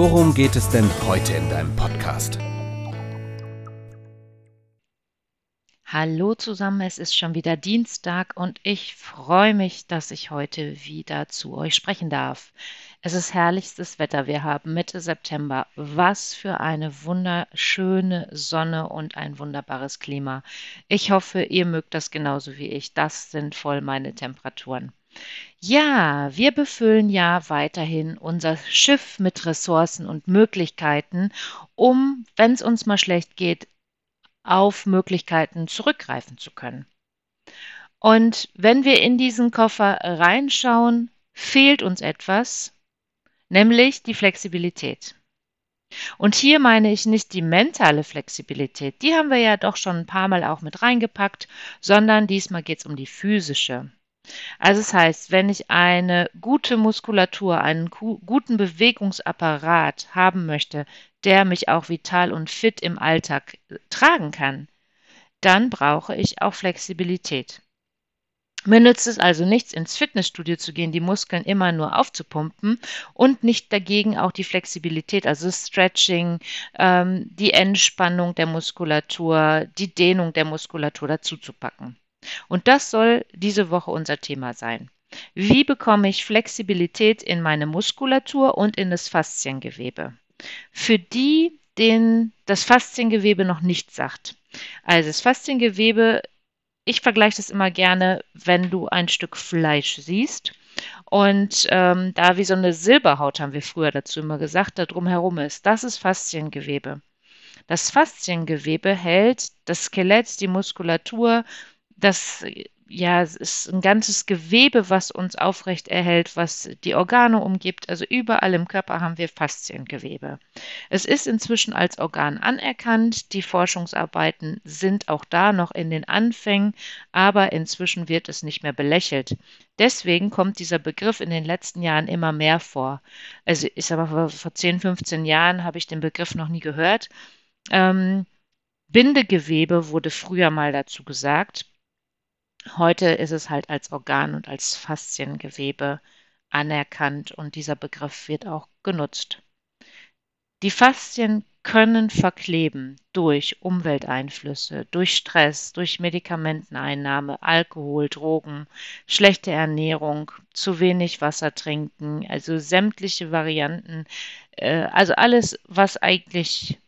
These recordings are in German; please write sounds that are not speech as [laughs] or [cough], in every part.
worum geht es denn heute in deinem Podcast? Hallo zusammen, es ist schon wieder Dienstag und ich freue mich, dass ich heute wieder zu euch sprechen darf. Es ist herrlichstes Wetter, wir haben Mitte September. Was für eine wunderschöne Sonne und ein wunderbares Klima. Ich hoffe, ihr mögt das genauso wie ich. Das sind voll meine Temperaturen. Ja, wir befüllen ja weiterhin unser Schiff mit Ressourcen und Möglichkeiten, um, wenn es uns mal schlecht geht, auf Möglichkeiten zurückgreifen zu können. Und wenn wir in diesen Koffer reinschauen, fehlt uns etwas, nämlich die Flexibilität. Und hier meine ich nicht die mentale Flexibilität, die haben wir ja doch schon ein paar Mal auch mit reingepackt, sondern diesmal geht es um die physische. Also es das heißt, wenn ich eine gute Muskulatur, einen guten Bewegungsapparat haben möchte, der mich auch vital und fit im Alltag äh, tragen kann, dann brauche ich auch Flexibilität. Mir nützt es also nichts, ins Fitnessstudio zu gehen, die Muskeln immer nur aufzupumpen und nicht dagegen auch die Flexibilität, also Stretching, ähm, die Entspannung der Muskulatur, die Dehnung der Muskulatur dazu zu packen. Und das soll diese Woche unser Thema sein. Wie bekomme ich Flexibilität in meine Muskulatur und in das Fasziengewebe? Für die, denen das Fasziengewebe noch nichts sagt. Also das Fasziengewebe, ich vergleiche das immer gerne, wenn du ein Stück Fleisch siehst und ähm, da wie so eine Silberhaut, haben wir früher dazu immer gesagt, da drumherum ist. Das ist Fasziengewebe. Das Fasziengewebe hält das Skelett, die Muskulatur, das ja, ist ein ganzes Gewebe, was uns aufrecht erhält, was die Organe umgibt. Also überall im Körper haben wir Fasziengewebe. Es ist inzwischen als Organ anerkannt. Die Forschungsarbeiten sind auch da noch in den Anfängen, aber inzwischen wird es nicht mehr belächelt. Deswegen kommt dieser Begriff in den letzten Jahren immer mehr vor. Also sage mal, vor 10, 15 Jahren habe ich den Begriff noch nie gehört. Ähm, Bindegewebe wurde früher mal dazu gesagt. Heute ist es halt als Organ und als Fasziengewebe anerkannt und dieser Begriff wird auch genutzt. Die Faszien können verkleben durch Umwelteinflüsse, durch Stress, durch Medikamenteneinnahme, Alkohol, Drogen, schlechte Ernährung, zu wenig Wasser trinken, also sämtliche Varianten, äh, also alles, was eigentlich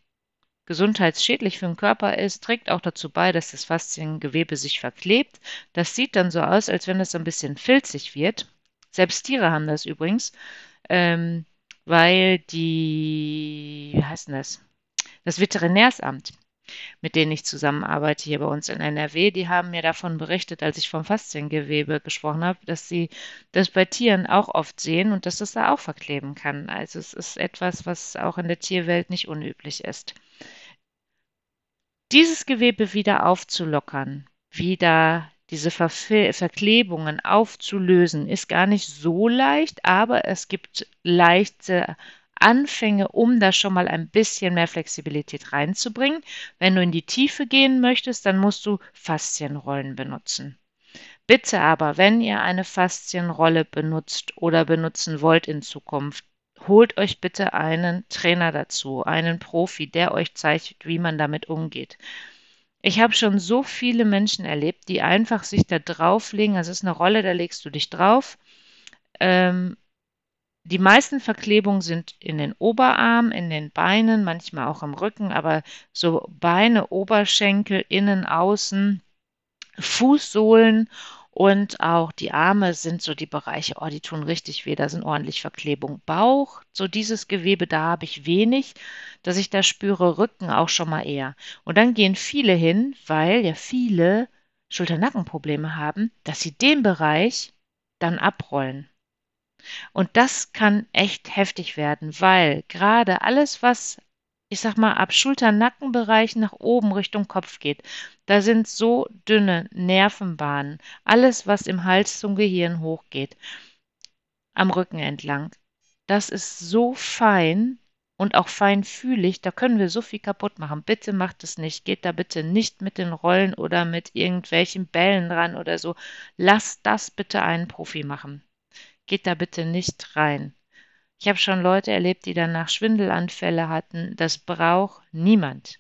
gesundheitsschädlich für den Körper ist, trägt auch dazu bei, dass das Fasziengewebe sich verklebt. Das sieht dann so aus, als wenn es ein bisschen filzig wird. Selbst Tiere haben das übrigens, ähm, weil die, wie heißt denn das? Das Veterinärsamt, mit denen ich zusammenarbeite hier bei uns in NRW, die haben mir davon berichtet, als ich vom Fasziengewebe gesprochen habe, dass sie das bei Tieren auch oft sehen und dass es da auch verkleben kann. Also es ist etwas, was auch in der Tierwelt nicht unüblich ist. Dieses Gewebe wieder aufzulockern, wieder diese Verklebungen aufzulösen, ist gar nicht so leicht, aber es gibt leichte Anfänge, um da schon mal ein bisschen mehr Flexibilität reinzubringen. Wenn du in die Tiefe gehen möchtest, dann musst du Faszienrollen benutzen. Bitte aber, wenn ihr eine Faszienrolle benutzt oder benutzen wollt in Zukunft, holt euch bitte einen Trainer dazu, einen Profi, der euch zeigt, wie man damit umgeht. Ich habe schon so viele Menschen erlebt, die einfach sich da drauflegen. Also es ist eine Rolle, da legst du dich drauf. Ähm, die meisten Verklebungen sind in den Oberarmen, in den Beinen, manchmal auch im Rücken, aber so Beine, Oberschenkel, innen, außen, Fußsohlen und auch die Arme sind so die Bereiche, oh, die tun richtig weh, da sind ordentlich Verklebung. Bauch, so dieses Gewebe, da habe ich wenig, dass ich da spüre, Rücken auch schon mal eher. Und dann gehen viele hin, weil ja viele Schulter-Nackenprobleme haben, dass sie den Bereich dann abrollen. Und das kann echt heftig werden, weil gerade alles, was ich sag mal, ab Schulter-Nackenbereich nach oben Richtung Kopf geht. Da sind so dünne Nervenbahnen. Alles, was im Hals zum Gehirn hochgeht, am Rücken entlang. Das ist so fein und auch feinfühlig, da können wir so viel kaputt machen. Bitte macht es nicht. Geht da bitte nicht mit den Rollen oder mit irgendwelchen Bällen ran oder so. Lasst das bitte einen Profi machen. Geht da bitte nicht rein. Ich habe schon Leute erlebt, die danach Schwindelanfälle hatten. Das braucht niemand.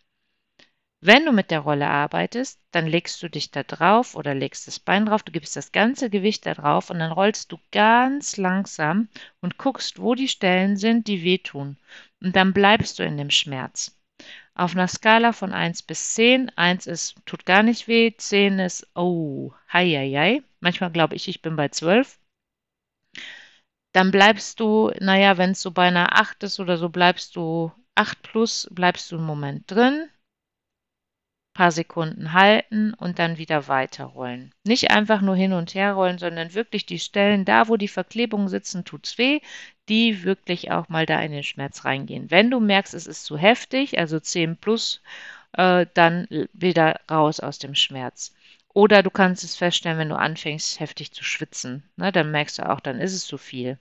Wenn du mit der Rolle arbeitest, dann legst du dich da drauf oder legst das Bein drauf, du gibst das ganze Gewicht da drauf und dann rollst du ganz langsam und guckst, wo die Stellen sind, die wehtun. Und dann bleibst du in dem Schmerz. Auf einer Skala von 1 bis 10, 1 ist, tut gar nicht weh, 10 ist, oh, hei, hei, hei. Manchmal glaube ich, ich bin bei 12 dann bleibst du, naja, wenn es so bei einer 8 ist oder so, bleibst du 8 plus, bleibst du einen Moment drin, paar Sekunden halten und dann wieder weiterrollen. Nicht einfach nur hin und her rollen, sondern wirklich die Stellen, da wo die Verklebungen sitzen, tut's weh, die wirklich auch mal da in den Schmerz reingehen. Wenn du merkst, es ist zu heftig, also 10 plus, äh, dann wieder raus aus dem Schmerz. Oder du kannst es feststellen, wenn du anfängst, heftig zu schwitzen. Ne, dann merkst du auch, dann ist es zu viel.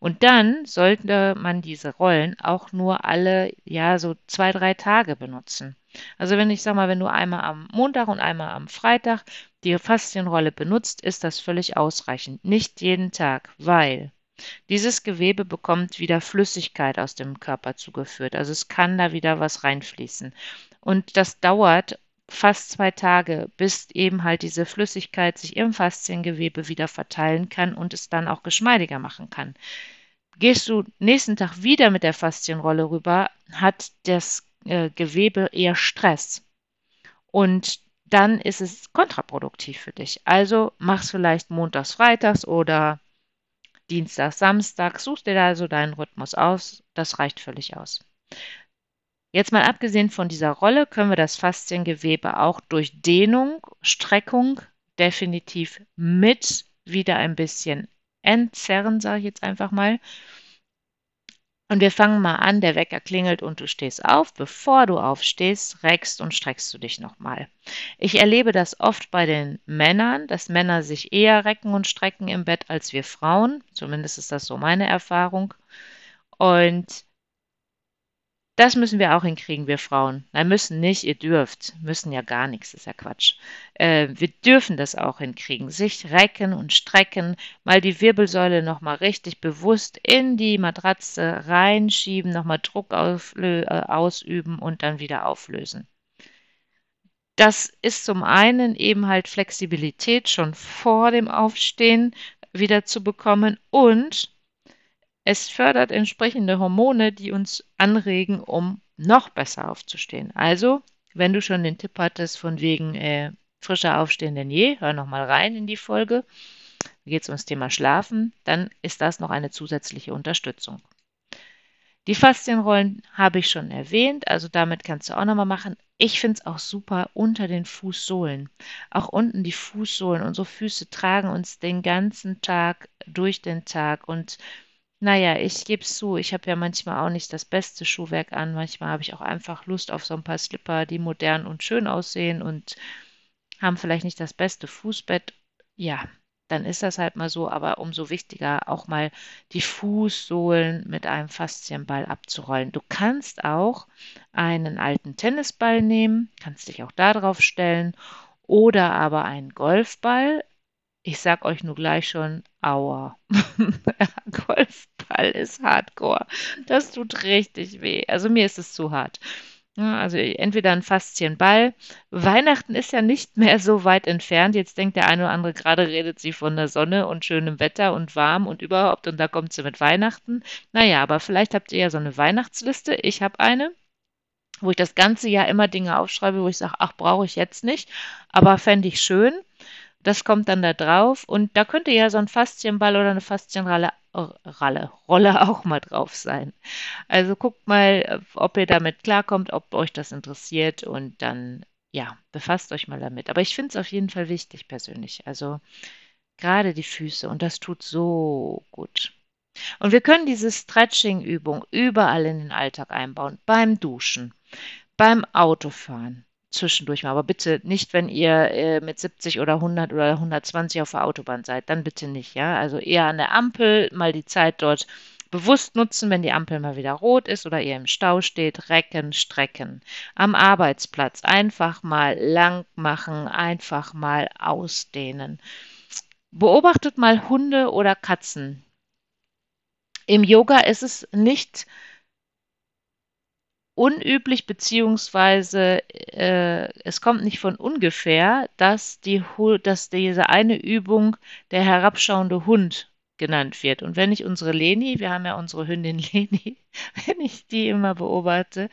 Und dann sollte man diese Rollen auch nur alle, ja, so zwei, drei Tage benutzen. Also wenn ich sag mal, wenn du einmal am Montag und einmal am Freitag die Faszienrolle benutzt, ist das völlig ausreichend. Nicht jeden Tag, weil dieses Gewebe bekommt wieder Flüssigkeit aus dem Körper zugeführt. Also es kann da wieder was reinfließen. Und das dauert fast zwei Tage, bis eben halt diese Flüssigkeit sich im Fasziengewebe wieder verteilen kann und es dann auch geschmeidiger machen kann. Gehst du nächsten Tag wieder mit der Faszienrolle rüber, hat das äh, Gewebe eher Stress. Und dann ist es kontraproduktiv für dich. Also mach's vielleicht montags, freitags oder Dienstag, Samstag. Such dir da so deinen Rhythmus aus. Das reicht völlig aus. Jetzt mal abgesehen von dieser Rolle können wir das Fasziengewebe auch durch Dehnung, Streckung definitiv mit wieder ein bisschen entzerren, sage ich jetzt einfach mal. Und wir fangen mal an, der Wecker klingelt und du stehst auf. Bevor du aufstehst, reckst und streckst du dich nochmal. Ich erlebe das oft bei den Männern, dass Männer sich eher recken und strecken im Bett als wir Frauen. Zumindest ist das so meine Erfahrung. Und das müssen wir auch hinkriegen, wir Frauen. Nein, müssen nicht, ihr dürft. Müssen ja gar nichts, ist ja Quatsch. Äh, wir dürfen das auch hinkriegen. Sich recken und strecken, mal die Wirbelsäule nochmal richtig bewusst in die Matratze reinschieben, nochmal Druck äh, ausüben und dann wieder auflösen. Das ist zum einen eben halt Flexibilität schon vor dem Aufstehen wieder zu bekommen und es fördert entsprechende Hormone, die uns anregen, um noch besser aufzustehen. Also, wenn du schon den Tipp hattest von wegen äh, frischer aufstehen denn je, hör noch mal rein in die Folge. Da geht es ums Thema Schlafen. Dann ist das noch eine zusätzliche Unterstützung. Die Faszienrollen habe ich schon erwähnt, also damit kannst du auch nochmal machen. Ich finde es auch super unter den Fußsohlen. Auch unten die Fußsohlen. Unsere Füße tragen uns den ganzen Tag durch den Tag und naja, ich gebe es zu, ich habe ja manchmal auch nicht das beste Schuhwerk an. Manchmal habe ich auch einfach Lust auf so ein paar Slipper, die modern und schön aussehen und haben vielleicht nicht das beste Fußbett. Ja, dann ist das halt mal so, aber umso wichtiger auch mal die Fußsohlen mit einem Faszienball abzurollen. Du kannst auch einen alten Tennisball nehmen, kannst dich auch da drauf stellen oder aber einen Golfball. Ich sag euch nur gleich schon, aua. [laughs] Golfball ist hardcore. Das tut richtig weh. Also mir ist es zu hart. also entweder ein Faszienball. Weihnachten ist ja nicht mehr so weit entfernt. Jetzt denkt der eine oder andere, gerade redet sie von der Sonne und schönem Wetter und warm und überhaupt und da kommt sie mit Weihnachten. Naja, aber vielleicht habt ihr ja so eine Weihnachtsliste. Ich habe eine wo ich das ganze Jahr immer Dinge aufschreibe, wo ich sage, ach, brauche ich jetzt nicht, aber fände ich schön. Das kommt dann da drauf und da könnte ja so ein Faszienball oder eine Faszienralle Ralle, Rolle [laughs] auch mal drauf sein. Also guckt mal, ob ihr damit klarkommt, ob euch das interessiert und dann, ja, befasst euch mal damit. Aber ich finde es auf jeden Fall wichtig persönlich. Also gerade die Füße und das tut so gut. Und wir können diese Stretching-Übung überall in den Alltag einbauen. Beim Duschen, beim Autofahren, zwischendurch mal. Aber bitte nicht, wenn ihr äh, mit 70 oder 100 oder 120 auf der Autobahn seid. Dann bitte nicht, ja. Also eher an der Ampel mal die Zeit dort bewusst nutzen, wenn die Ampel mal wieder rot ist oder ihr im Stau steht. Recken, strecken. Am Arbeitsplatz einfach mal lang machen, einfach mal ausdehnen. Beobachtet mal Hunde oder Katzen. Im Yoga ist es nicht unüblich, beziehungsweise äh, es kommt nicht von ungefähr, dass, die, dass diese eine Übung der herabschauende Hund genannt wird. Und wenn ich unsere Leni, wir haben ja unsere Hündin [laughs] Leni, wenn ich die immer beobachte,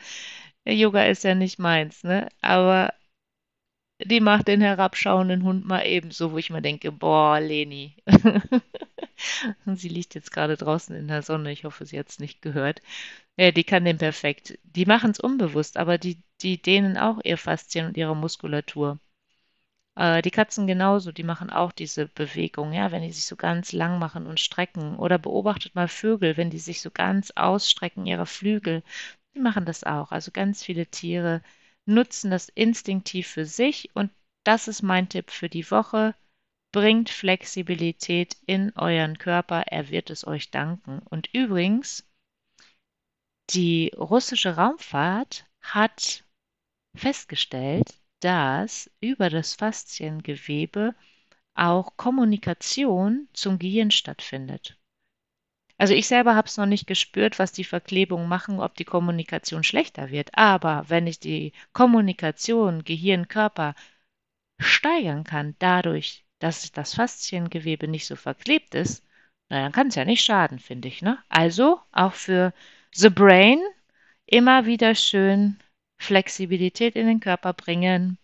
Yoga ist ja nicht meins, ne? Aber die macht den herabschauenden Hund mal ebenso, wo ich mir denke, boah, Leni. [laughs] Sie liegt jetzt gerade draußen in der Sonne. Ich hoffe, sie hat es nicht gehört. Ja, die kann den perfekt. Die machen es unbewusst, aber die, die dehnen auch ihr Faszien und ihre Muskulatur. Äh, die Katzen genauso, die machen auch diese Bewegung, ja, wenn die sich so ganz lang machen und strecken. Oder beobachtet mal Vögel, wenn die sich so ganz ausstrecken, ihre Flügel. Die machen das auch. Also ganz viele Tiere nutzen das instinktiv für sich und das ist mein Tipp für die Woche. Bringt Flexibilität in euren Körper, er wird es euch danken. Und übrigens, die russische Raumfahrt hat festgestellt, dass über das Fasziengewebe auch Kommunikation zum Gehirn stattfindet. Also ich selber habe es noch nicht gespürt, was die Verklebungen machen, ob die Kommunikation schlechter wird. Aber wenn ich die Kommunikation Gehirn-Körper steigern kann, dadurch, dass das Fasziengewebe nicht so verklebt ist, na, dann kann es ja nicht schaden, finde ich. Ne? Also auch für The Brain immer wieder schön Flexibilität in den Körper bringen.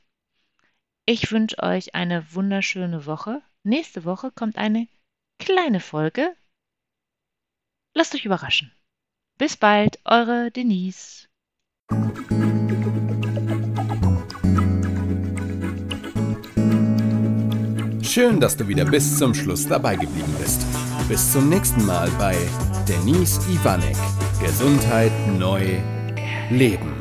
Ich wünsche euch eine wunderschöne Woche. Nächste Woche kommt eine kleine Folge. Lasst euch überraschen. Bis bald, eure Denise. Schön, dass du wieder bis zum Schluss dabei geblieben bist. Bis zum nächsten Mal bei Denise Ivanek. Gesundheit neu leben.